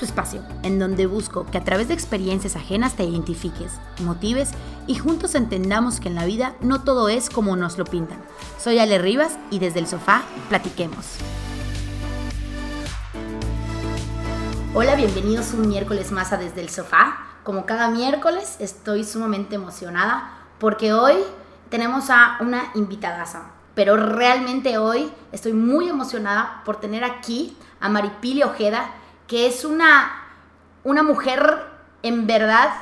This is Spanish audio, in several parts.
tu espacio, en donde busco que a través de experiencias ajenas te identifiques, motives y juntos entendamos que en la vida no todo es como nos lo pintan. Soy Ale Rivas y desde el sofá platiquemos. Hola, bienvenidos un miércoles más a Desde el Sofá. Como cada miércoles estoy sumamente emocionada porque hoy tenemos a una invitadaza. Pero realmente hoy estoy muy emocionada por tener aquí a Maripili Ojeda, que es una, una mujer en verdad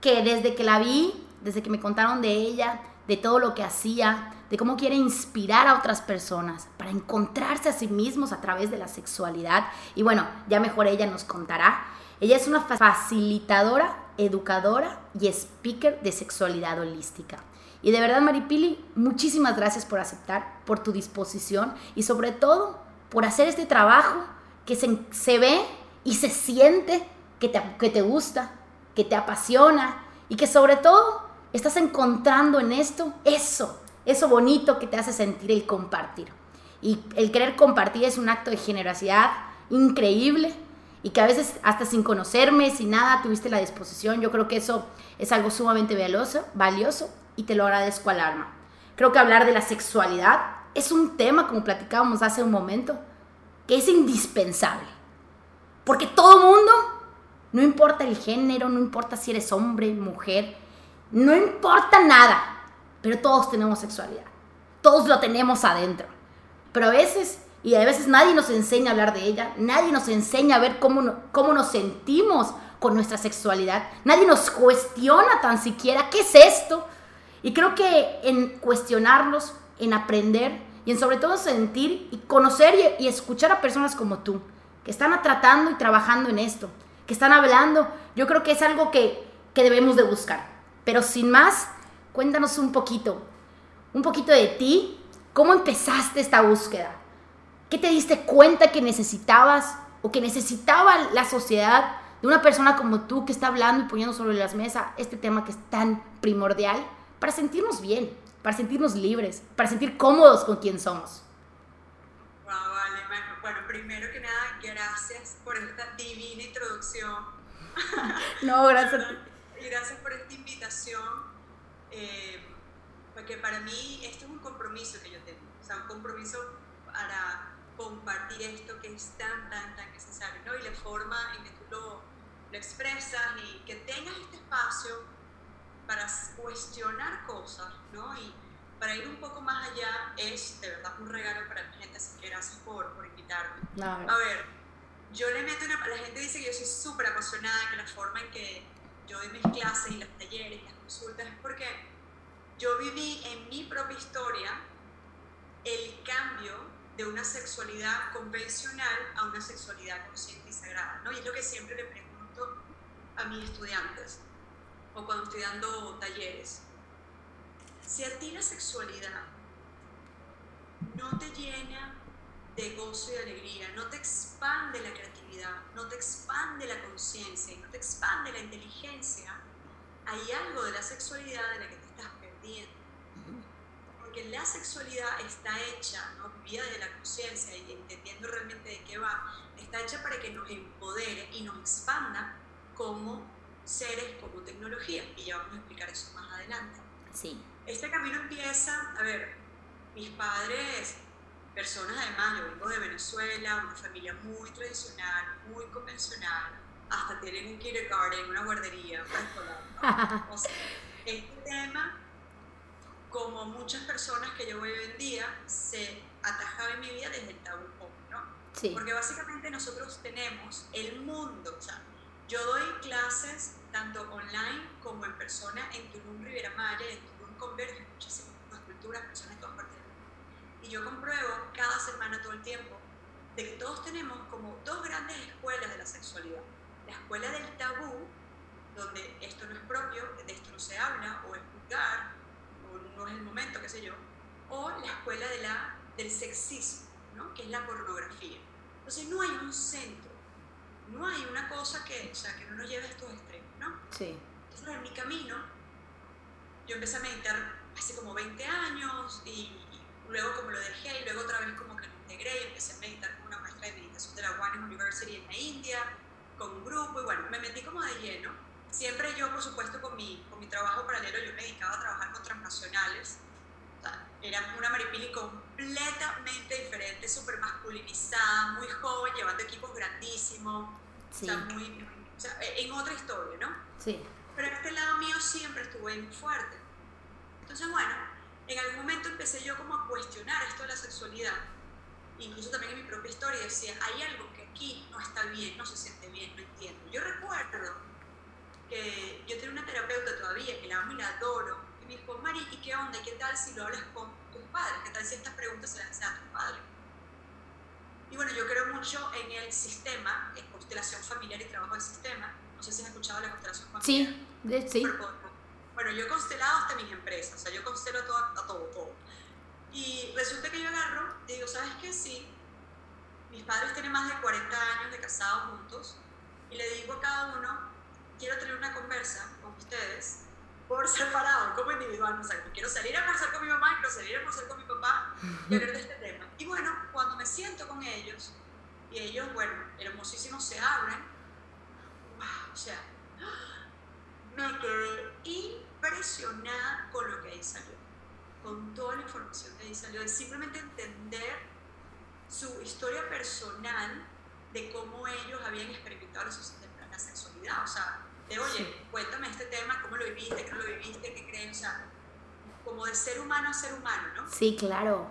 que desde que la vi, desde que me contaron de ella, de todo lo que hacía, de cómo quiere inspirar a otras personas para encontrarse a sí mismos a través de la sexualidad. Y bueno, ya mejor ella nos contará. Ella es una facilitadora, educadora y speaker de sexualidad holística. Y de verdad, Maripili, muchísimas gracias por aceptar, por tu disposición y sobre todo por hacer este trabajo que se, se ve y se siente que te, que te gusta, que te apasiona y que sobre todo estás encontrando en esto eso, eso bonito que te hace sentir el compartir. Y el querer compartir es un acto de generosidad increíble y que a veces hasta sin conocerme, sin nada, tuviste la disposición. Yo creo que eso es algo sumamente valioso, valioso y te lo agradezco al alma. Creo que hablar de la sexualidad es un tema, como platicábamos hace un momento, que es indispensable. Porque todo mundo, no importa el género, no importa si eres hombre, mujer, no importa nada, pero todos tenemos sexualidad. Todos lo tenemos adentro. Pero a veces, y a veces nadie nos enseña a hablar de ella, nadie nos enseña a ver cómo, cómo nos sentimos con nuestra sexualidad, nadie nos cuestiona tan siquiera qué es esto. Y creo que en cuestionarlos, en aprender y en sobre todo sentir y conocer y, y escuchar a personas como tú, que están tratando y trabajando en esto, que están hablando, yo creo que es algo que, que debemos de buscar. Pero sin más, cuéntanos un poquito, un poquito de ti, cómo empezaste esta búsqueda, qué te diste cuenta que necesitabas o que necesitaba la sociedad de una persona como tú que está hablando y poniendo sobre las mesas este tema que es tan primordial para sentirnos bien, para sentirnos libres, para sentir cómodos con quien somos. Bueno, primero que nada, gracias por esta divina introducción. No, gracias. Y gracias por esta invitación, eh, porque para mí esto es un compromiso que yo tengo, o sea, un compromiso para compartir esto que es tan, tan, tan necesario, ¿no? Y la forma en que tú lo, lo expresas y que tengas este espacio para cuestionar cosas, ¿no? Y para ir un poco más allá es de verdad un regalo para la gente, así que gracias por, por invitarme. No, A ver, yo le meto una... La gente dice que yo soy súper apasionada, que la forma en que yo doy mis clases y los talleres y las consultas es porque yo viví en mi propia historia el cambio de una sexualidad convencional a una sexualidad consciente y sagrada, ¿no? Y es lo que siempre le pregunto a mis estudiantes o cuando estoy dando talleres. Si a ti la sexualidad no te llena de gozo y alegría, no te expande la creatividad, no te expande la conciencia y no te expande la inteligencia, hay algo de la sexualidad de la que te estás perdiendo. Porque la sexualidad está hecha, ¿no? vía de la conciencia y entendiendo realmente de qué va, está hecha para que nos empodere y nos expanda como seres, como tecnología. Y ya vamos a explicar eso más adelante. Sí. Este camino empieza, a ver, mis padres personas además, yo vengo de Venezuela, una familia muy tradicional, muy convencional, hasta tienen un kindergarten, una guardería, una escolar. ¿no? O sea, este tema, como muchas personas que yo hoy en día, se atajaba en mi vida desde el tabú pop, ¿no? Sí. Porque básicamente nosotros tenemos el mundo, o sea, yo doy clases tanto online como en persona en Tulum, Rivera Maya, en Tulum convergen muchísimas culturas, personas de todas. Y yo compruebo cada semana, todo el tiempo, de que todos tenemos como dos grandes escuelas de la sexualidad. La escuela del tabú, donde esto no es propio, de esto no se habla, o es vulgar, o no es el momento, qué sé yo, o la escuela de la, del sexismo, ¿no? que es la pornografía. Entonces no hay un centro, no hay una cosa que, o sea, que no nos lleve a estos extremos, ¿no? Sí. Entonces en mi camino, yo empecé a meditar hace como 20 años y, y luego como lo dejé y luego otra vez como que lo integré y empecé a meditar con una maestra de meditación de la One University en la India, con un grupo y bueno, me metí como de lleno. Siempre yo, por supuesto, con mi, con mi trabajo paralelo, yo me dedicaba a trabajar con transnacionales. O sea, era una maripili completamente diferente, súper masculinizada, muy joven, llevando equipos grandísimos. Sí. O sea, muy, o sea, en otra historia, ¿no? Sí. Pero este lado mío siempre estuvo muy fuerte. Entonces, bueno, en algún momento empecé yo como a cuestionar esto de la sexualidad. Incluso también en mi propia historia decía, hay algo que aquí no está bien, no se siente bien, no entiendo. Yo recuerdo que yo tenía una terapeuta todavía que la amo y la adoro, y me dijo, Mari, ¿y qué onda? ¿Qué tal si lo hablas con tus padres? ¿Qué tal si estas preguntas se las haces a tus padres? Y bueno, yo creo mucho en el sistema, en constelación familiar y trabajo del sistema. No sé si has escuchado la constelación familiar. Sí, de, sí. Bueno, yo he constelado hasta mis empresas, o sea, yo constelo todo, a todo, todo. Y resulta que yo agarro y digo, ¿sabes qué? Sí, mis padres tienen más de 40 años de casados juntos y le digo a cada uno, quiero tener una conversa con ustedes por separado, como individual, no sé, quiero salir a almorzar con mi mamá, quiero salir a almorzar con mi papá y hablar de este tema. Y bueno, cuando me siento con ellos, y ellos, bueno, hermosísimos se abren, wow, o sea, me quedé impresionada con lo que ahí salió, con toda la información que ahí salió, de simplemente entender su historia personal de cómo ellos habían experimentado la sexualidad, o sea, de, oye, cuéntame este tema, cómo lo viviste, qué no lo viviste, qué creen, o sea, como de ser humano a ser humano, ¿no? Sí, claro.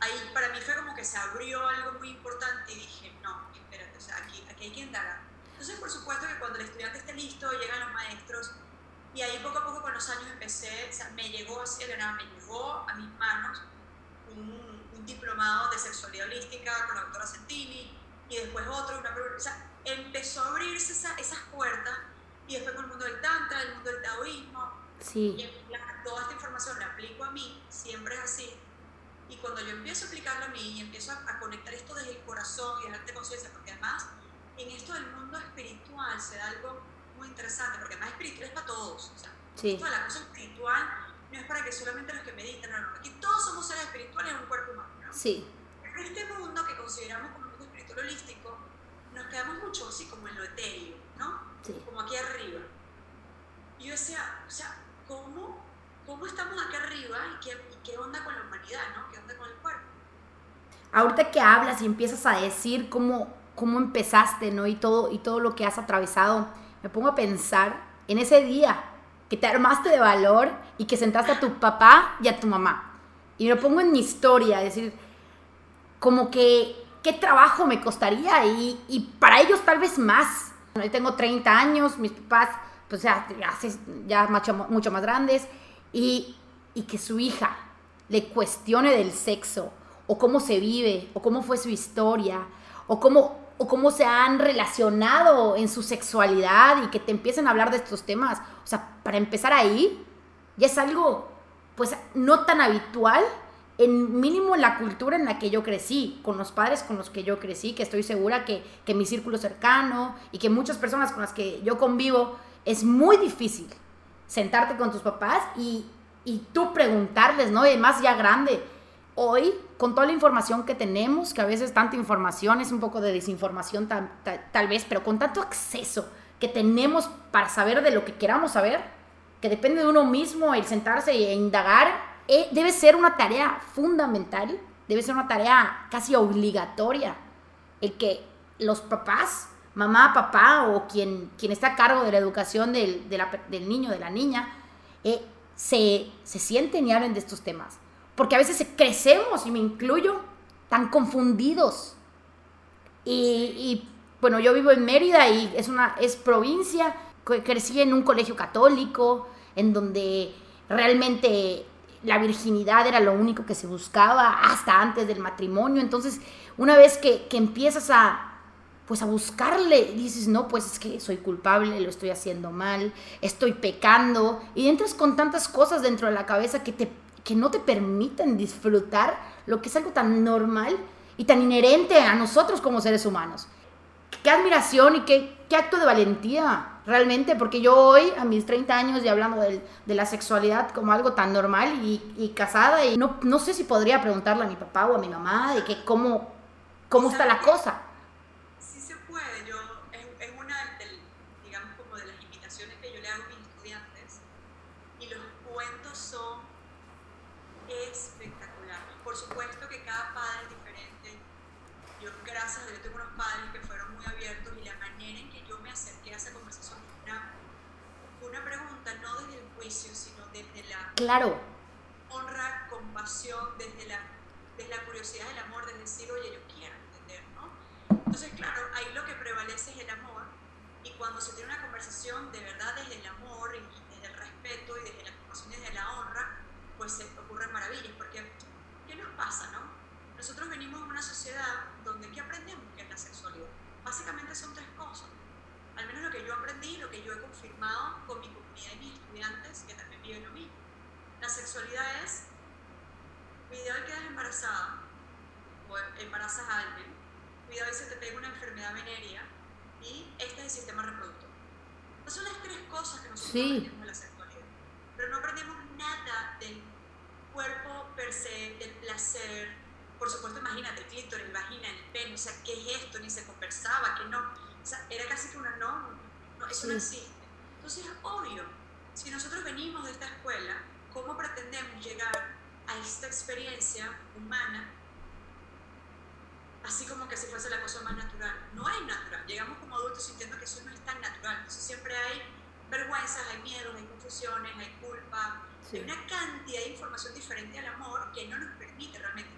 Ahí para mí fue como que se abrió algo muy importante y dije, no, espérate, o sea, aquí, aquí hay que indagar. Entonces, por supuesto que cuando el estudiante esté listo, llegan los maestros, y ahí poco a poco con los años empecé, o sea, me llegó así de nada, me llegó a mis manos un, un, diplomado de sexualidad holística con la doctora Sentini, y después otro, una, o sea, empezó a abrirse esa, esas puertas y después con el mundo del tantra, el mundo del taoísmo. Sí. Y toda esta información la aplico a mí, siempre es así. Y cuando yo empiezo a aplicarlo a mí y empiezo a, conectar esto desde el corazón y a darte conciencia, porque además en esto del mundo espiritual se da algo muy interesante, porque además espiritual es para todos. O sea, sí. toda la cosa espiritual no es para que solamente los que meditan, no, no. Aquí todos somos seres espirituales en un cuerpo humano. ¿no? Sí. En este mundo que consideramos como un mundo espiritual holístico, nos quedamos mucho así como en lo etéreo, ¿no? Sí. Como aquí arriba. Y yo decía, o sea, ¿cómo, cómo estamos aquí arriba y qué, y qué onda con la humanidad, ¿no? ¿Qué onda con el cuerpo? Ahorita que hablas y empiezas a decir cómo, cómo empezaste, ¿no? Y todo, y todo lo que has atravesado, me pongo a pensar en ese día que te armaste de valor y que sentaste a tu papá y a tu mamá. Y me pongo en mi historia, decir, como que qué trabajo me costaría y, para ellos tal vez más. Yo tengo 30 años, mis papás pues ya, ya, ya mucho, mucho más grandes y, y que su hija le cuestione del sexo o cómo se vive o cómo fue su historia o cómo, o cómo se han relacionado en su sexualidad y que te empiecen a hablar de estos temas. O sea, para empezar ahí, ya es algo pues no tan habitual en mínimo en la cultura en la que yo crecí, con los padres con los que yo crecí, que estoy segura que, que mi círculo cercano y que muchas personas con las que yo convivo, es muy difícil sentarte con tus papás y, y tú preguntarles, ¿no? Y además ya grande, hoy, con toda la información que tenemos, que a veces tanta información es un poco de desinformación tal, vez, pero con tanto acceso que tenemos para saber de lo que queramos saber, que depende de uno mismo el sentarse e indagar, eh, debe ser una tarea fundamental, debe ser una tarea casi obligatoria, el que los papás, mamá, papá o quien, quien está a cargo de la educación del, de la, del niño, de la niña, eh, se, se sienten y hablen de estos temas. Porque a veces crecemos, y me incluyo, tan confundidos. Y, bueno, yo vivo en Mérida y es una es provincia, crecí en un colegio católico, en donde realmente la virginidad era lo único que se buscaba hasta antes del matrimonio. Entonces, una vez que, que, empiezas a pues a buscarle, dices, no, pues es que soy culpable, lo estoy haciendo mal, estoy pecando, y entras con tantas cosas dentro de la cabeza que, te, que no te permiten disfrutar lo que es algo tan normal y tan inherente a nosotros como seres humanos. Qué admiración y qué, qué acto de valentía, realmente, porque yo hoy, a mis 30 años, y hablando de, de la sexualidad como algo tan normal y, y, casada, y no, no sé si podría preguntarle a mi papá o a mi mamá de que cómo, cómo está la cosa. Sí se puede, yo, es, es, una, no desde el juicio, sino desde la claro. honra, compasión, desde la, desde la curiosidad del amor, desde decir, oye, yo quiero entender, ¿no? Entonces, claro, ahí lo que prevalece es el amor y cuando se tiene una conversación de verdad desde el amor y desde el respeto y desde la compasión y desde la honra, pues se ocurren maravillas, porque ¿qué nos pasa, no? Nosotros venimos de una sociedad donde ¿qué aprendemos que es la sexualidad? Básicamente son tres cosas. Al menos lo que yo aprendí, lo que yo he confirmado con mi comunidad y mis estudiantes, que también viven lo mismo. La sexualidad es, cuidado y quedas embarazada, o embarazas a alguien, cuidado y se te pega una enfermedad venérea, y este es el sistema reproductor. Esas son las tres cosas que nosotros Sí. aprendemos de la sexualidad. Pero no aprendemos nada del cuerpo per se, del placer. Por supuesto, imagínate, clítoris, el vagina, el pene, o sea, ¿qué es esto? Ni se conversaba, que no. O sea, era casi que una no, no eso no Sí. existe. Entonces es obvio, si nosotros venimos de esta escuela, ¿cómo pretendemos llegar a esta experiencia humana así como que si fuese la cosa más natural. No es natural. Llegamos como adultos sintiendo que eso no es tan natural. Entonces siempre hay vergüenzas, hay miedos, hay confusiones, hay culpa. Sí. Hay una cantidad de información diferente al amor que no nos permite realmente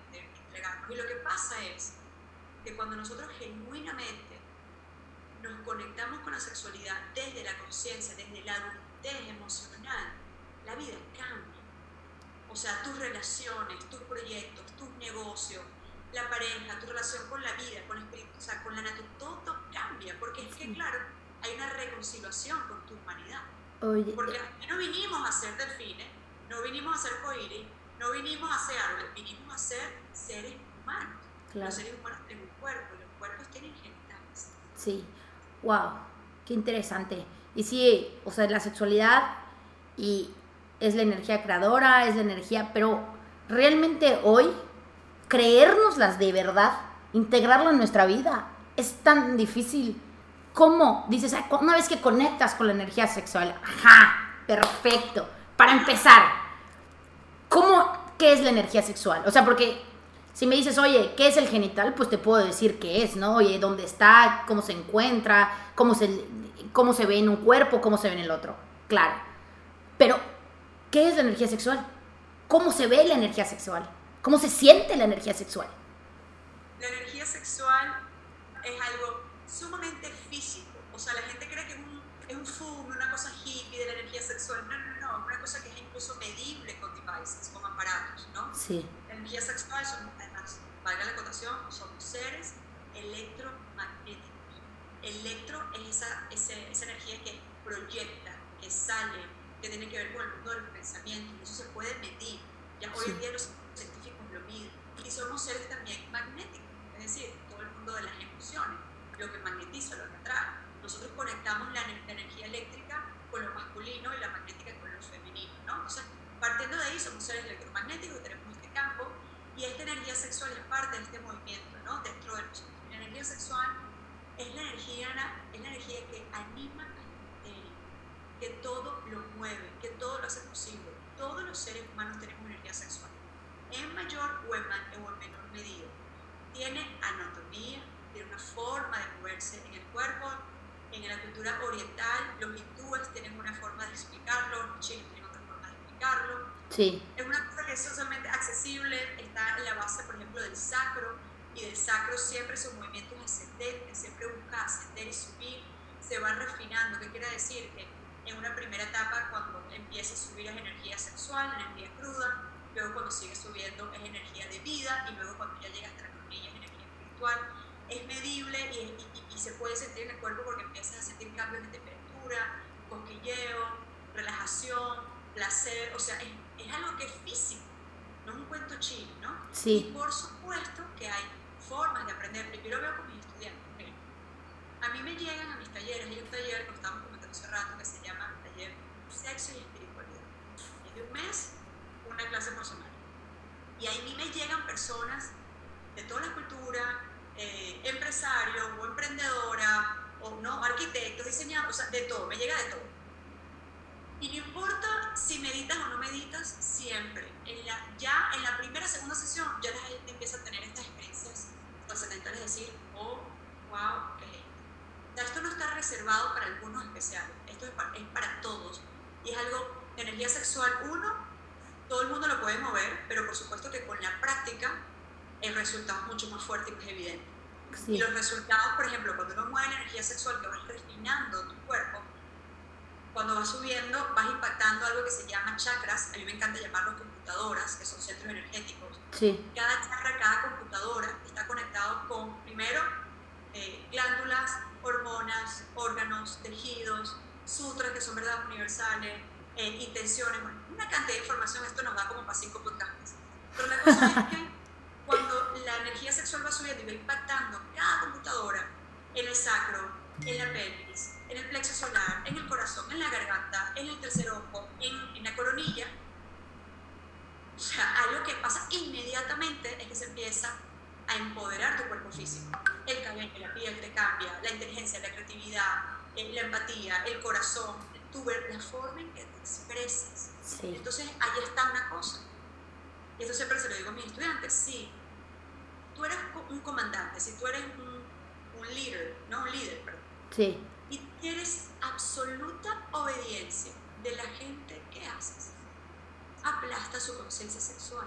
entregarnos. Y lo que pasa es que cuando nosotros genuinamente nos conectamos con la sexualidad desde la conciencia, desde la adultez emocional, la vida cambia. O sea, tus relaciones, tus proyectos, tus negocios, la pareja, tu relación con la vida, con el espíritu, o sea, con la naturaleza, todo, todo cambia, porque es que, Sí. claro, hay una reconciliación con tu humanidad. Oye, Porque aquí no vinimos a ser delfines, no vinimos a ser coiris, no vinimos a ser árboles, vinimos a ser seres humanos. claro. Los seres humanos tienen un cuerpo, los cuerpos tienen genitales. Sí, wow, qué interesante. Y sí, o sea, la sexualidad y es la energía creadora, es la energía, pero realmente hoy creérnoslas de verdad, integrarla en nuestra vida, es tan difícil. ¿Cómo? Dices, "Ah, una vez que conectas con la energía sexual, ajá, perfecto. Para empezar, ¿cómo, qué es la energía sexual? O sea, porque si me dices, oye, ¿qué es el genital? Pues te puedo decir qué es, ¿no? Oye, ¿dónde está? ¿Cómo se encuentra? ¿Cómo se, cómo se ve en un cuerpo? ¿Cómo se ve en el otro? Claro. Pero, ¿qué es la energía sexual? ¿Cómo se ve la energía sexual? ¿Cómo se siente la energía sexual? La energía sexual es algo sumamente físico. O sea, la gente cree que es un, es un fume, una cosa hippie de la energía sexual. No, no, no. Una cosa que es incluso medible con devices, con aparatos, ¿no? Sí, La energía sexual son, además, valga la acotación, somos seres electromagnéticos. Electro es esa, ese- esa energía que proyecta, que sale, que tiene que ver con el mundo del pensamiento, y eso se puede medir. Ya hoy en día los científicos lo miden. Y somos seres también magnéticos, es decir, todo el mundo de las emociones, lo que magnetiza, lo que atrae. Nosotros conectamos la, la energía eléctrica con lo masculino y la magnética con lo femenino, ¿no? Entonces, partiendo de ahí, somos seres electromagnéticos y tenemos este campo, y esta energía sexual es parte de este movimiento, ¿no? Dentro de nosotros. La energía sexual es la energía, es la energía que anima que todo lo mueve, que todo lo hace posible. Todos los seres humanos tenemos energía sexual, en mayor o en, o en menor medida. Tiene anatomía, tiene una forma de moverse en el cuerpo. En la cultura oriental, los hindúes tienen una forma de explicarlo, los chinos tienen otra forma de explicarlo. sí, Es una cosa que es socialmente accesible, está en la base, por ejemplo, del sacro, y del sacro siempre son movimientos ascendentes, siempre busca ascender y subir, se va refinando. ¿Qué quiere decir? Que en una primera etapa, cuando empieza a subir es energía sexual, energía cruda, luego cuando sigue subiendo es energía de vida, y luego cuando ya llega hasta la coronilla es energía espiritual. Es medible y, y- y se puede sentir en el cuerpo porque empiezas a sentir cambios de temperatura, cosquilleo, relajación, placer, o sea, es, es algo que es físico, no es un cuento chino, ¿no? Sí. Y por supuesto que hay formas de aprenderlo, yo lo veo con mis estudiantes. A mí me llegan a mis talleres, hay un taller que comentando hace rato que se llama Taller Sexo y Espiritualidad. Es de un mes, una clase por semana. Y ahí me llegan personas de toda la cultura, eh, empresarios o emprendedoras, o no, arquitectos, diseñadores, o sea, de todo, me llega de todo. Y no importa si meditas o no meditas, siempre. En la, ya en la primera segunda sesión, ya la gente empieza a tener estas experiencias trascendentales, decir, oh, wow, ¿qué es esto? No está reservado para algunos especiales, esto es para, es para todos, Y es algo, energía sexual, uno, todo el mundo lo puede mover, pero por supuesto que con la práctica el resultado es mucho más fuerte y más evidente. Y los resultados, por ejemplo, cuando uno mueve la energía sexual, que vas refinando tu cuerpo, cuando vas subiendo, vas impactando algo que se llama chakras. A mí me encanta llamarlo computadoras, que son centros energéticos. Sí. Cada chakra, cada computadora está conectado con, primero, eh, glándulas, hormonas, órganos, tejidos, sutras que son verdades universales, eh, intenciones, una cantidad de información. Esto nos da como para cinco podcasts. Pero la cosa es que cuando la energía sexual va subiendo y va impactando cada computadora en el sacro, en la pelvis, en el plexo solar, en el corazón, en la garganta, en el tercer ojo, en, en la coronilla, o sea, algo que pasa inmediatamente es que se empieza a empoderar tu cuerpo físico. El cabello, la piel te cambia, la inteligencia, la creatividad, eh, la empatía, el corazón, tu, la forma en que te expresas. Entonces ahí está una cosa. Y esto siempre se lo digo a mis estudiantes, sí, tú eres un comandante, si tú eres un, un líder, no un líder, perdón. Sí. Y tienes absoluta obediencia de la gente que haces, aplasta su conciencia sexual.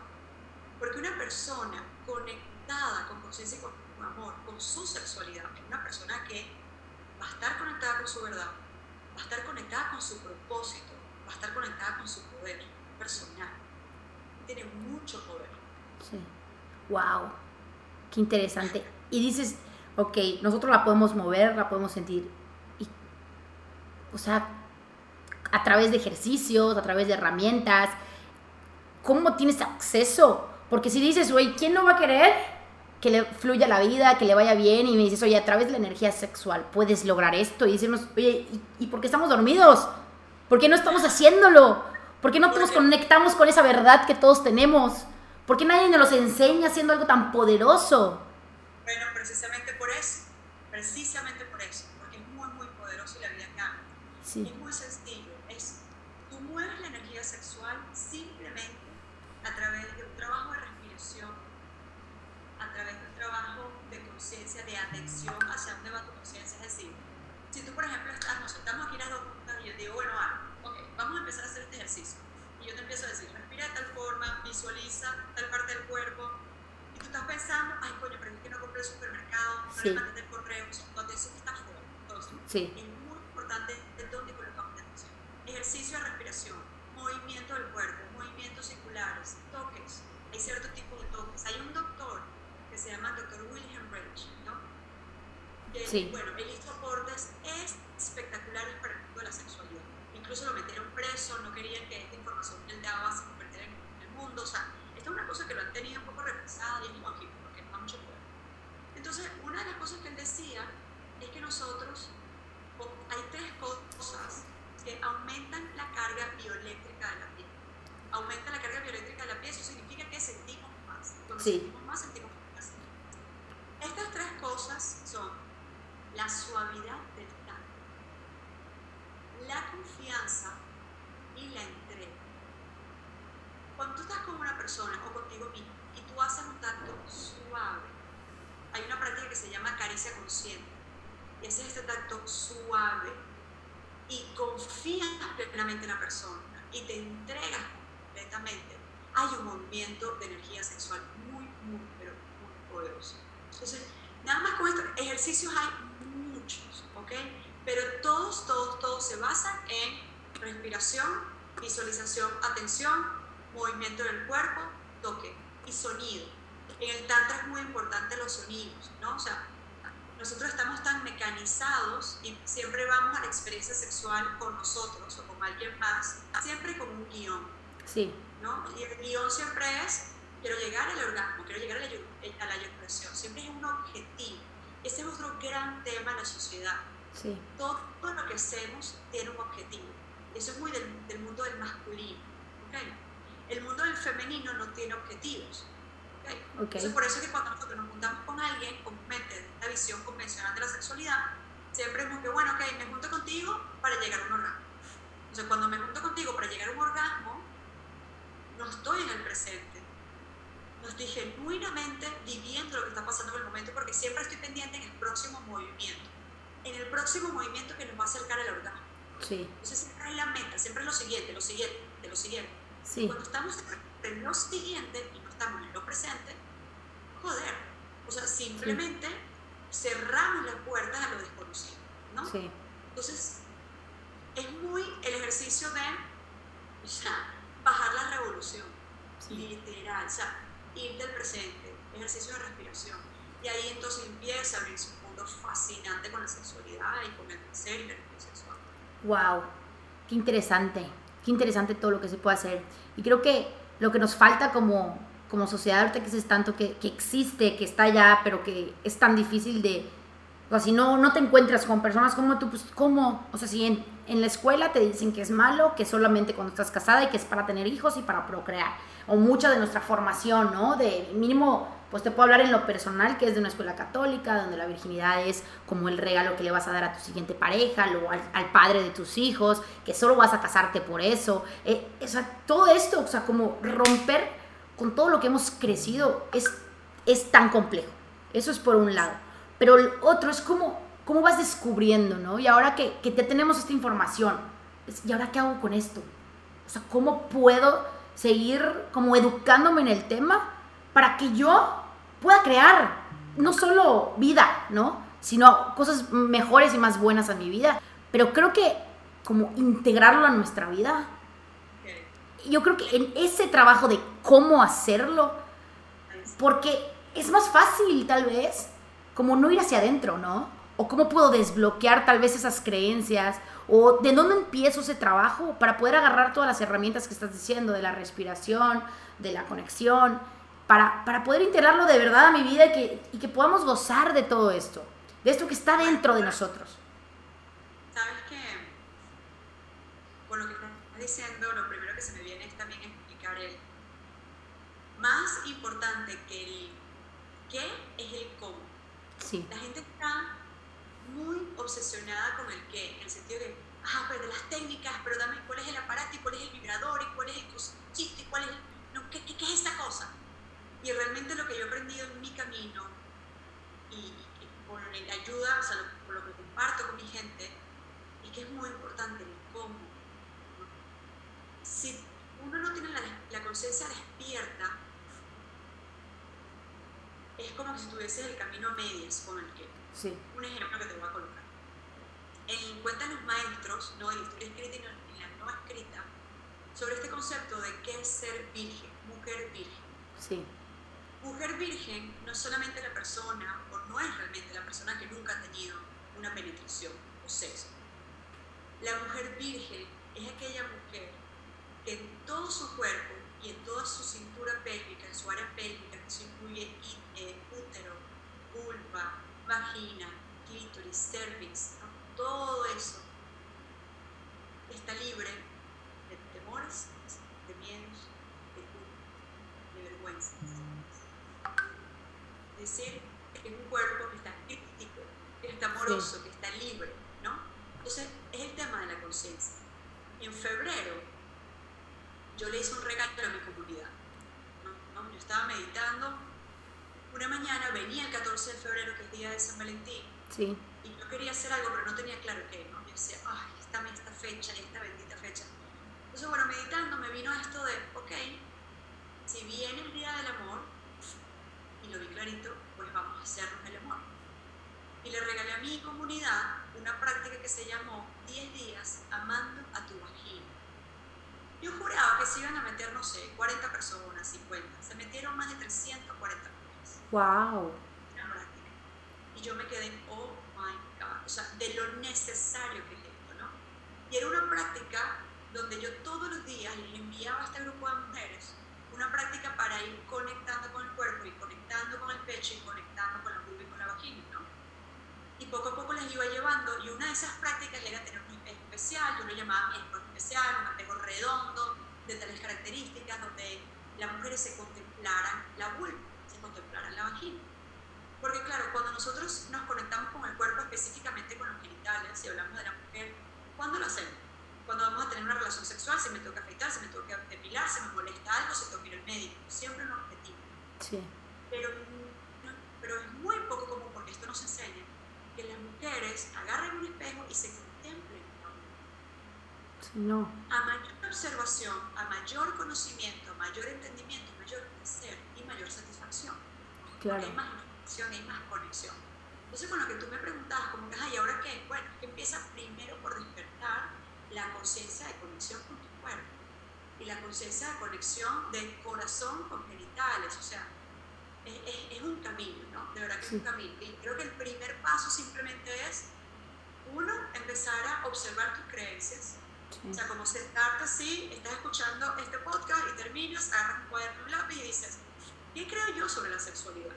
Porque una persona conectada con conciencia y con amor, con su sexualidad, es una persona que va a estar conectada con su verdad, va a estar conectada con su propósito, va a estar conectada con su poder personal. Tiene mucho poder. Sí. Wow. Qué interesante. Y dices, ok, nosotros la podemos mover, la podemos sentir. Y, o sea, a través de ejercicios, a través de herramientas. ¿Cómo tienes acceso? Porque si dices, güey, ¿quién no va a querer que le fluya la vida, que le vaya bien? Y me dices, oye, a través de la energía sexual puedes lograr esto. Y decirnos, oye, ¿y, y por qué estamos dormidos? ¿Por qué no estamos haciéndolo? ¿Por qué no nos conectamos con esa verdad que todos tenemos? ¿Por qué nadie nos los enseña haciendo algo tan poderoso? Bueno, precisamente por eso, precisamente por eso, porque es muy, muy poderoso y la vida cambia. Sí. Es muy sencillo, es, tú mueves la energía sexual simplemente a través de un trabajo de respiración, a través de un trabajo de conciencia, de atención hacia dónde va tu conciencia. Es decir, si tú, por ejemplo, estás, nos estamos aquí las dos juntas y yo digo, bueno, ah, ok, vamos a empezar a hacer este ejercicio. Y yo te empiezo a decir, respira de tal forma, visualiza tal parte del cuerpo, y tú estás pensando, ay, coño, pero es que no compré el supermercado, no sí. le mandé el correo, tu atención está fuera. Entonces, sí. es muy importante de dónde colocamos la atención. Ejercicio de respiración, movimiento del cuerpo, movimientos circulares, toques. Hay cierto tipo de toques. Hay un doctor que se llama doctor William Rage, ¿no? Que, sí. bueno, él hizo aportes espectaculares para el mundo de la sexualidad. Incluso lo metieron preso, no querían que esta información que él daba se convirtiera en el mundo. O sea, esta es una cosa que lo han tenido un poco represada y es lógico, porque no da mucho poder. Entonces, una de las cosas que él decía es que nosotros, hay tres cosas que aumentan la carga bioeléctrica de la piel. Aumenta la carga bioeléctrica de la piel, eso significa que sentimos más. Cuando sí. sentimos más, sentimos más. Estas tres cosas son la suavidad del tacto, la confianza y la entrega. Cuando tú estás con una persona o contigo mismo y tú haces un tacto suave, hay una práctica que se llama caricia consciente. Y ese es este tacto suave y confías plenamente en la persona y te entregas completamente. Hay un movimiento de energía sexual muy, muy, pero muy poderoso. Entonces, nada más con estos ejercicios hay ¿ok? Pero todos, todos, todos se basan en respiración, visualización, atención, movimiento del cuerpo, toque y sonido. En el tantra es muy importante los sonidos, ¿no? O sea, nosotros estamos tan mecanizados y siempre vamos a la experiencia sexual con nosotros o con alguien más, siempre con un guion. Sí. ¿no? Y el guion siempre es, quiero llegar al orgasmo, quiero llegar a la, eyaculación, siempre es un objetivo. Ese es otro gran tema en la sociedad. Sí. Todo, lo que hacemos tiene un objetivo. Eso es muy del, del mundo del masculino. ¿okay? El mundo del femenino no tiene objetivos. ¿okay? Okay. Entonces, por eso es que cuando nosotros nos juntamos con alguien, comúnmente la visión convencional de la sexualidad, siempre es como que, bueno, ok, me junto contigo para llegar a un orgasmo. Entonces, cuando me junto contigo para llegar a un orgasmo, no estoy en el presente. No estoy genuinamente viviendo lo que está pasando en el momento porque siempre estoy pendiente en el próximo movimiento. En el próximo movimiento que nos va a acercar al orgasmo. Sí. Entonces siempre es la meta, siempre es lo siguiente, lo siguiente, lo siguiente. Sí. Cuando estamos en lo siguiente y no estamos en lo presente, joder. O sea, simplemente cerramos las puertas a lo desconocido, ¿no? Sí. Entonces, es muy el ejercicio de, o sea, bajar la revolución, literal, o sea, ir del presente, ejercicio de respiración. Y ahí entonces empieza a abrirse un mundo fascinante con la sexualidad y con el placer y la sexual. Wow, qué interesante, qué interesante todo lo que se puede hacer. Y creo que lo que nos falta como, como sociedad, ahorita que es tanto que, que existe, que está allá, pero que es tan difícil de, o sea, si no, no te encuentras con personas como tú, pues ¿cómo? O sea, si en, en, la escuela te dicen que es malo, que solamente cuando estás casada y que es para tener hijos y para procrear. O mucha de nuestra formación, ¿no? De mínimo, pues te puedo hablar en lo personal, que es de una escuela católica, donde la virginidad es como el regalo que le vas a dar a tu siguiente pareja, o al, padre de tus hijos, que solo vas a casarte por eso. Eh, o sea, todo esto, o sea, como romper con todo lo que hemos crecido, es, es tan complejo. Eso es por un lado. Pero el otro es como, cómo vas descubriendo, ¿no? Y ahora que, que te tenemos esta información, ¿y ahora qué hago con esto? O sea, ¿cómo puedo seguir como educándome en el tema para que yo pueda crear no solo vida, ¿no? Sino cosas mejores y más buenas a mi vida. Pero creo que como integrarlo a nuestra vida. Yo creo que en ese trabajo de cómo hacerlo, porque es más fácil tal vez como no ir hacia adentro, ¿no? O cómo puedo desbloquear tal vez esas creencias, o de dónde empiezo ese trabajo para poder agarrar todas las herramientas que estás diciendo, de la respiración, de la conexión, para, para poder integrarlo de verdad a mi vida y que, y que podamos gozar de todo esto, de esto que está dentro de nosotros. ¿Sabes qué? Por lo que estás diciendo, lo primero que se me viene es también explicar el más importante que el qué es el cómo. Sí. La gente está muy obsesionada con el qué, en el sentido de, ah, pero de las técnicas, pero dame cuál es el aparato y cuál es el vibrador y cuál es el cosito y cuál es, no, ¿qué, qué, qué es esta cosa? Y realmente lo que yo he aprendido en mi camino y, con la ayuda, o sea, lo, con lo que comparto con mi gente, es que es muy importante el cómo. Si uno no tiene la, la conciencia despierta, es como si tuvieses el camino a medias con el que. Sí. Un ejemplo que te voy a colocar. En Cuentan los Maestros, ¿no? en la historia escrita y en la no escrita, sobre este concepto de qué es ser virgen, mujer virgen. Sí. Mujer virgen no es solamente la persona, o no es realmente la persona que nunca ha tenido una penetración o sexo. La mujer virgen es aquella mujer que en todo su cuerpo y en toda su cintura pélvica, en su área pélvica, que se incluye útero, vulva, vagina, clítoris, cervix, ¿no? todo eso está libre de temores, de miedos, de culpa, de vergüenza. Decir, que es un cuerpo que está crítico, que está amoroso, sí. que está libre, ¿no? Entonces, es el tema de la conciencia. En febrero, yo le hice un regalo a mi comunidad. ¿no? ¿no? Yo estaba meditando una mañana, venía el 14 de febrero, que es día de San Valentín, Sí. y yo quería hacer algo, pero no tenía claro qué, ¿no? Yo decía, ay, esta, esta fecha esta bendita fecha. Entonces, bueno, meditando me vino esto de, ok, si viene el Día del Amor, y lo vi clarito, pues vamos a hacernos el amor. Y le regalé a mi comunidad una práctica que se llamó 10 días amando a tu vagina. Yo juraba que se iban a meter, no sé, 40 personas, 50. Se metieron más de 340 personas. Wow. Una práctica. Y yo me quedé, oh my God, o sea, de lo necesario que es esto, ¿no? Y era una práctica donde yo todos los días les enviaba a este grupo de mujeres una práctica para ir conectando con el cuerpo y conectando con el pecho y conectando con la vulva y con la vagina, ¿no? Y poco a poco les iba llevando y una de esas prácticas era tener un espejo especial, yo lo llamaba mi espejo especial, un espejo redondo, de tales características, donde las mujeres se contemplaran la vulva, se contemplaran la vagina. Porque claro, cuando nosotros nos conectamos con el cuerpo, específicamente con los genitales, si hablamos de la mujer, ¿cuándo lo hacemos? Cuando vamos a tener una relación sexual, si me toca afeitar, si me toca depilar, si me molesta algo, si tengo que ir al médico. Siempre un objetivo. Sí. Pero, pero es muy poco común, porque esto nos enseña, que las mujeres agarren un espejo y se contemplen. No. A mayor observación, a mayor conocimiento, mayor entendimiento, mayor placer y mayor satisfacción. Claro. Hay más información, hay más conexión. Entonces, con lo que tú me preguntabas, como que, ¿y ahora qué? Bueno, que empieza primero por despertar la conciencia de conexión con tu cuerpo y la conciencia de conexión del corazón con genitales. O sea, es, es, es un camino, ¿no? De verdad que Sí. es un camino. Y creo que el primer paso simplemente es, uno, empezar a observar tus creencias. Sí. O sea, como sentarte así, estás escuchando este podcast y terminas, agarras un cuaderno y un lápiz y dices, ¿qué creo yo sobre la sexualidad?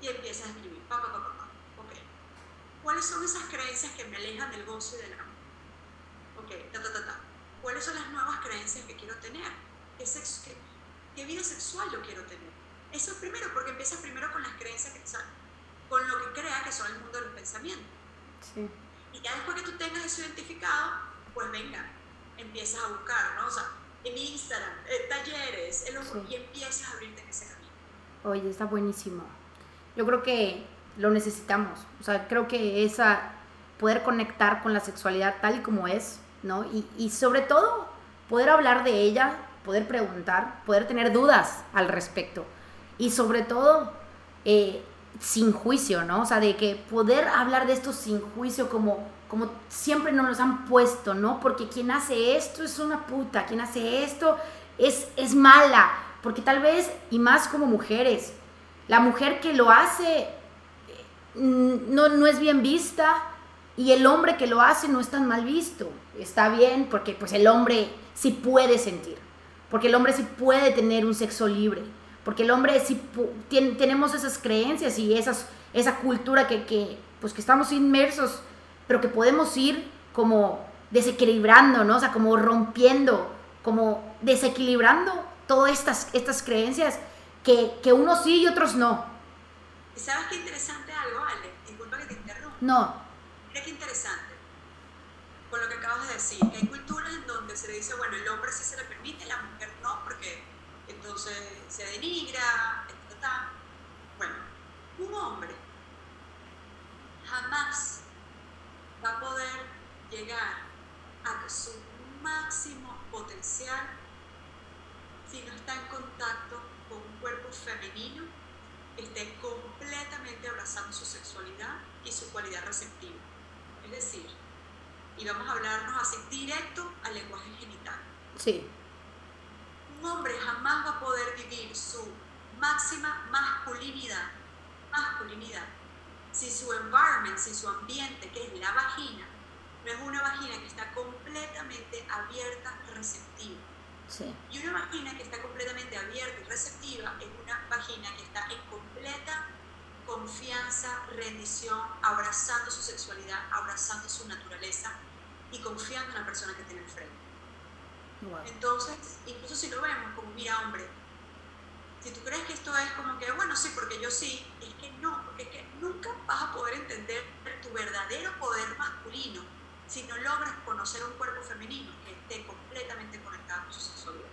Y empiezas a escribir, pa, pa, pa, pa, pa. Ok. ¿Cuáles son esas creencias que me alejan del gozo y del amor? Ok, ta, ta, ta, ta. ¿Cuáles son las nuevas creencias que quiero tener? ¿Qué, sex- qué, qué vida sexual yo quiero tener? Eso es primero, porque empiezas primero con las creencias, que, sea, con lo que creas que son el mundo del pensamiento. Sí. Y ya después que tú tengas eso identificado, pues venga, empiezas a buscar, ¿no? O sea, en Instagram, eh, talleres, el Sí. y empiezas a abrirte en ese camino. Oye, está buenísimo. Yo creo que lo necesitamos. O sea, creo que esa poder conectar con la sexualidad tal y como es, ¿no? Y, sobre todo, poder hablar de ella, poder preguntar, poder tener dudas al respecto. Y sobre todo, eh, sin juicio, ¿no? O sea, de que poder hablar de esto sin juicio como, como siempre nos los han puesto, ¿no? Porque quien hace esto es una puta, quien hace esto es, es mala, porque tal vez, y más como mujeres, la mujer que lo hace eh, no, no es bien vista y el hombre que lo hace no es tan mal visto. Está bien porque pues el hombre sí puede sentir, porque el hombre sí puede tener un sexo libre, porque el hombre sí tien- tenemos esas creencias y esas, esa cultura que, que, pues que estamos inmersos, pero que podemos ir como desequilibrando, ¿no? O sea, como rompiendo, como desequilibrando todas estas, estas creencias que, que unos sí y otros no. ¿Y sabes qué interesante algo, Ale? Disculpa que te interrumpa. No, Mira qué interesante. Con lo que acabas de decir, que hay culturas en donde se le dice, bueno, el hombre sí se le permite, la mujer no, porque entonces se denigra, ta. Bueno, un hombre jamás va a poder llegar a su máximo potencial si no está en contacto con un cuerpo femenino que esté completamente abrazando su sexualidad y su cualidad receptiva. Es decir, y vamos a hablarnos así directo al lenguaje genital. sí, Un hombre jamás va a poder vivir su máxima masculinidad, masculinidad, si su environment, si su ambiente, que es la vagina, no es una vagina que está completamente abierta, receptiva. sí, Y una vagina que está completamente abierta y receptiva es una vagina que está en completa confianza, rendición, abrazando su sexualidad, abrazando su naturaleza y confiando en la persona que tiene enfrente. Wow. Entonces, incluso si lo vemos como, mira, hombre, si tú crees que esto es como que, bueno, sí, porque yo sí, es que no, porque es que nunca vas a poder entender tu verdadero poder masculino si no logras conocer un cuerpo femenino que esté completamente conectado con su sexualidad.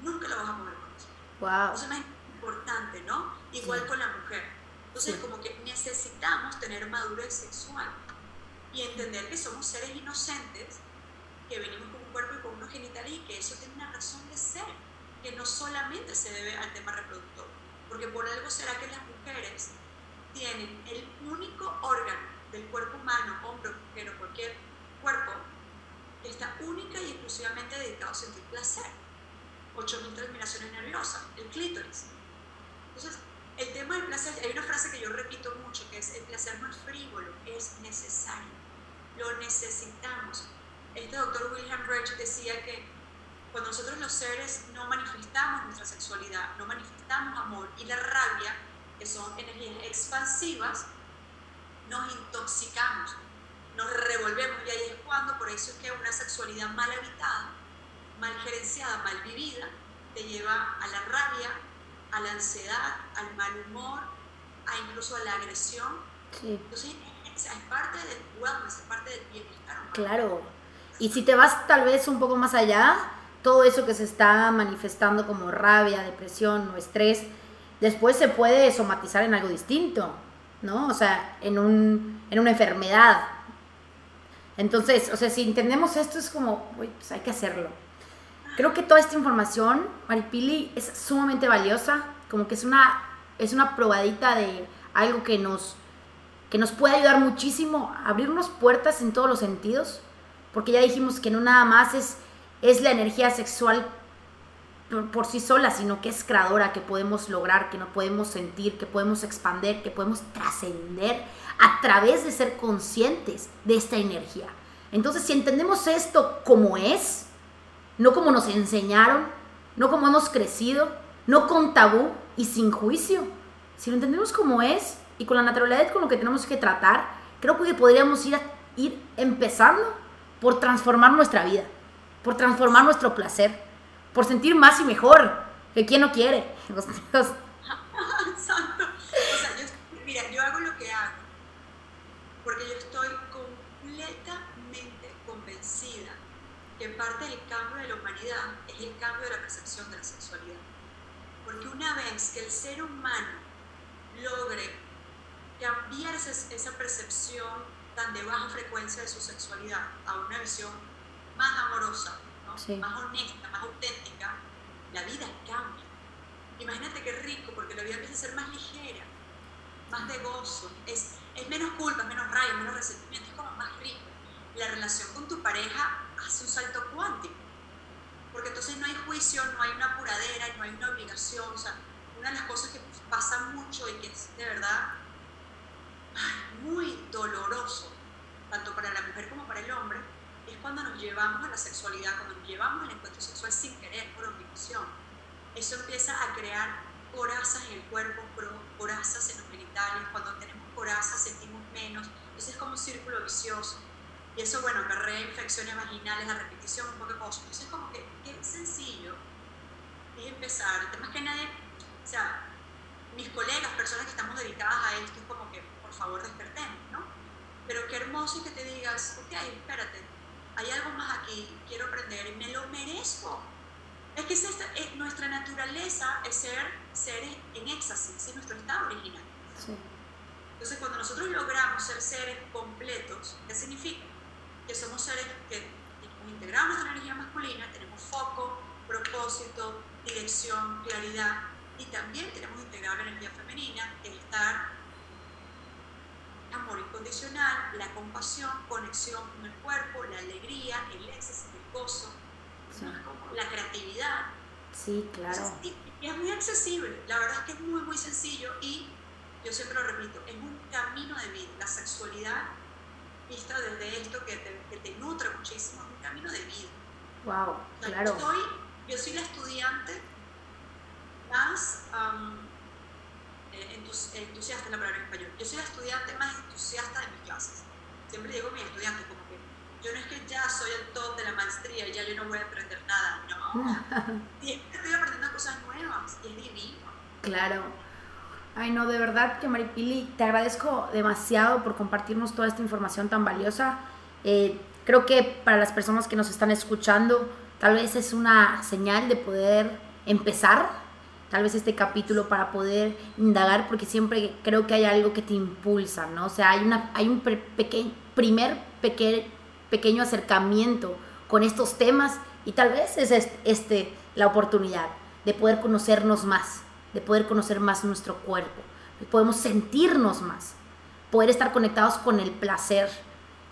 Nunca lo vas a poder conocer. Wow. Eso es más importante, ¿no? Igual Sí. con la mujer. Entonces, Sí. como que necesitamos tener madurez sexual y entender que somos seres inocentes, que venimos con un cuerpo y con unos genitales y que eso tiene una razón de ser, que no solamente se debe al tema reproductor, porque por algo será que las mujeres tienen el único órgano del cuerpo humano, hombre, mujer o cualquier cuerpo, que está única y exclusivamente dedicado a sentir placer. 8.000 terminaciones nerviosas, el clítoris. Entonces, el tema del placer, hay una frase que yo repito mucho, que es el placer no es frívolo, es necesario. Lo necesitamos. Este doctor William Reich decía que cuando nosotros los seres no manifestamos nuestra sexualidad, no manifestamos amor y la rabia, que son energías expansivas, nos intoxicamos, nos revolvemos y ahí es cuando, por eso es que una sexualidad mal habitada, mal gerenciada, mal vivida, te lleva a la rabia, a la ansiedad, al mal humor, a incluso a la agresión. Sí, Entonces, es, es parte del wellness, es parte del bienestar humano. claro. Y si te vas tal vez un poco más allá, todo eso que se está manifestando como rabia, depresión o estrés, después se puede somatizar en algo distinto, ¿no? O sea, en, un, en una enfermedad. Entonces, o sea, si entendemos esto es como, uy, pues hay que hacerlo. Creo que toda esta información, Maripili, es sumamente valiosa, como que es una, es una probadita de algo que nos, que nos puede ayudar muchísimo a abrirnos puertas en todos los sentidos, porque ya dijimos que no nada más es, es la energía sexual por, sí sola, sino que es creadora, que podemos lograr, que no podemos sentir, que podemos expander, que podemos trascender a través de ser conscientes de esta energía. Entonces, si entendemos esto como es, no como nos enseñaron, no como hemos crecido, no con tabú y sin juicio, si lo entendemos como es y con la naturalidad con lo que tenemos que tratar, creo que podríamos ir, ir empezando por transformar nuestra vida, por transformar nuestro placer, por sentir más y mejor, que quien no quiere. Exacto. O sea, mira, yo hago lo que hago porque yo estoy completamente convencida que parte del cambio de la humanidad es el cambio de la percepción de la sexualidad. Porque una vez que el ser humano logre cambiar esa percepción tan de baja frecuencia de su sexualidad a una visión más amorosa, más honesta, más auténtica, la vida cambia. Imagínate qué rico, porque la vida empieza a ser más ligera, más de gozo, es, es menos culpa, menos rayos, menos resentimiento, es como más rico. La relación con tu pareja hace un salto cuántico, porque entonces no hay juicio, no hay una apuradera, no hay una obligación. O sea, una de las cosas que pasa mucho y que es de verdad muy doloroso, tanto para la mujer como para el hombre, es cuando nos llevamos a la sexualidad, cuando nos llevamos al encuentro sexual sin querer, por obligación. Eso empieza a crear corazas en el cuerpo, corazas en los genitales. Cuando tenemos corazas sentimos menos. Entonces es como un círculo vicioso. Y eso, bueno, acarrea infecciones vaginales a repetición, un poco de cosas. Entonces es como que qué sencillo es empezar. El tema es que nadie, o sea, mis colegas, personas que estamos dedicadas a esto, es como que por favor despertemos, ¿no? Pero qué hermoso que te digas, ok, espérate, hay algo más aquí, quiero aprender y me lo merezco. Es que es nuestra naturaleza es ser seres en éxtasis, es nuestro estado original. Entonces, cuando nosotros logramos ser seres completos, ¿qué significa? Que somos seres que integramos nuestra energía masculina, tenemos foco, propósito, dirección, claridad, y también tenemos integrado la energía femenina, el estar amor incondicional, la compasión, conexión con el cuerpo, la alegría, el éxtasis, el gozo, la creatividad. Sí, claro. y es muy accesible, la verdad es que es muy, muy sencillo y yo siempre lo repito, es un camino de vida. La sexualidad, vista desde esto que te, que te nutre muchísimo, un camino de vida. Wow, claro. Yo soy, yo soy la estudiante más entusiasta en la palabra en español. Yo soy la estudiante más entusiasta de mis clases. Siempre digo a mis estudiantes como que yo no es que ya soy el top de la maestría y ya yo no voy a aprender nada, no. y estoy aprendiendo cosas nuevas y es divino. Claro. Ay, no, de verdad que Maripili, te agradezco demasiado por compartirnos toda esta información tan valiosa. Eh, creo que para las personas que nos están escuchando, tal vez es una señal de poder empezar tal vez este capítulo para poder indagar, porque siempre creo que hay algo que te impulsa, ¿no? O sea, hay, una, hay un primer pequeño acercamiento con estos temas y tal vez es este, la oportunidad de poder conocernos más, de poder conocer más nuestro cuerpo, de podemos sentirnos más, poder estar conectados con el placer,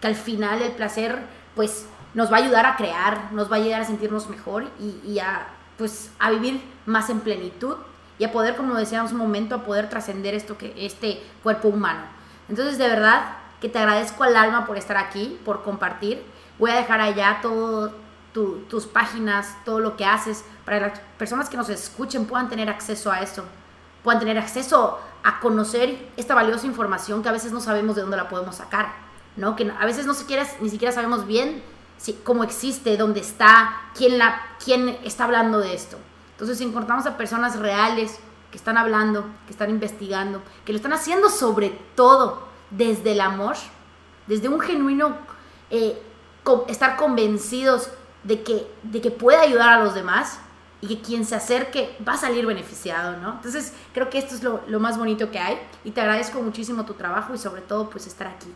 que al final el placer pues nos va a ayudar a crear, nos va a ayudar a sentirnos mejor y, y a pues a vivir más en plenitud y a poder, como decíamos un momento, a poder trascender esto que este cuerpo humano. Entonces, de verdad que te agradezco al alma por estar aquí, por compartir. Voy a dejar allá todo tus páginas, todo lo que haces, para que las personas que nos escuchen puedan tener acceso a eso, puedan tener acceso a conocer esta valiosa información que a veces no sabemos de dónde la podemos sacar, ¿no? Que a veces no siquiera, ni siquiera sabemos bien cómo existe, dónde está, quién, la, quién está hablando de esto. Entonces, si encontramos a personas reales que están hablando, que están investigando, que lo están haciendo sobre todo desde el amor, desde un genuino eh, estar convencidos de que, de que puede ayudar a los demás y que quien se acerque va a salir beneficiado, ¿no? Entonces, creo que esto es lo, lo más bonito que hay y te agradezco muchísimo tu trabajo y sobre todo, pues, estar aquí.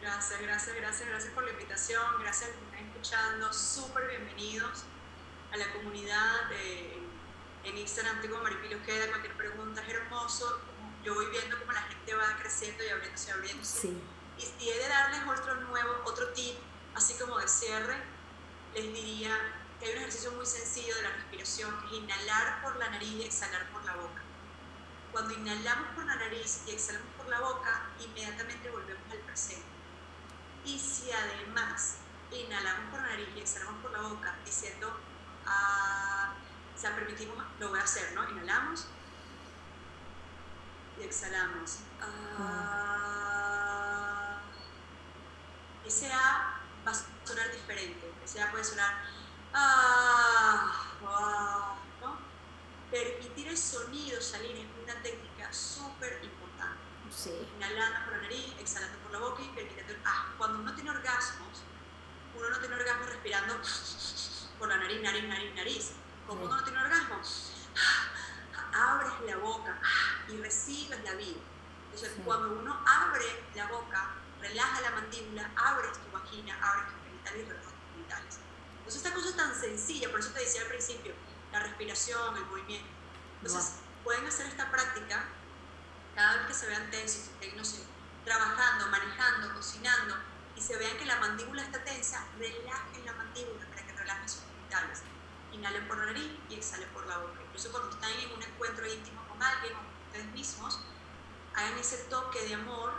Gracias. Gracias, gracias, gracias, por la invitación, gracias por estar escuchando, súper bienvenidos a la comunidad de, en Instagram, tengo Maripilo Queda, cualquier pregunta es hermoso, yo voy viendo cómo la gente va creciendo y abriéndose, abriéndose. Sí. Y, y he de darles otro nuevo, otro tip, así como de cierre, les diría que hay un ejercicio muy sencillo de la respiración, que es inhalar por la nariz y exhalar por la boca. Cuando inhalamos por la nariz y exhalamos por la boca, inmediatamente volvemos al presente. Y si además inhalamos por la nariz y exhalamos por la boca, diciendo, ah, o sea, permitimos, lo voy a hacer, ¿no? Inhalamos y exhalamos. Ah, ese A va a sonar diferente. Ese A puede sonar, ah, ¿no? Permitir el sonido salir es una técnica súper importante. Sí. Inhalando por la nariz, exhalando por la boca y permitiendo. Ah, cuando uno tiene orgasmos, uno no tiene orgasmo respirando por la nariz, nariz, nariz, nariz. Como uno no tiene orgasmo, abres la boca y recibes la vida. Entonces, cuando uno abre la boca, relaja la mandíbula, abres tu vagina, abres tus genitales y relajas tus genitales. Entonces, esta cosa es tan sencilla, por eso te decía al principio, la respiración, el movimiento. Entonces, pueden hacer esta práctica cada vez que se vean tensos, no sé, trabajando, manejando, cocinando, y se vean que la mandíbula está tensa, relajen la mandíbula para que relajen sus genitales. Inhalen por la nariz y exhalen por la boca. Incluso cuando están en un encuentro íntimo con alguien o con ustedes mismos, hagan ese toque de amor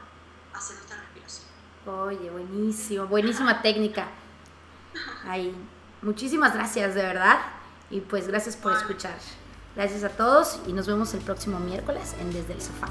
haciendo esta respiración. Oye, buenísimo, buenísima técnica. Ahí. Muchísimas gracias, de verdad. Y pues gracias por escuchar. Gracias a todos y nos vemos el próximo miércoles en Desde el Sofá.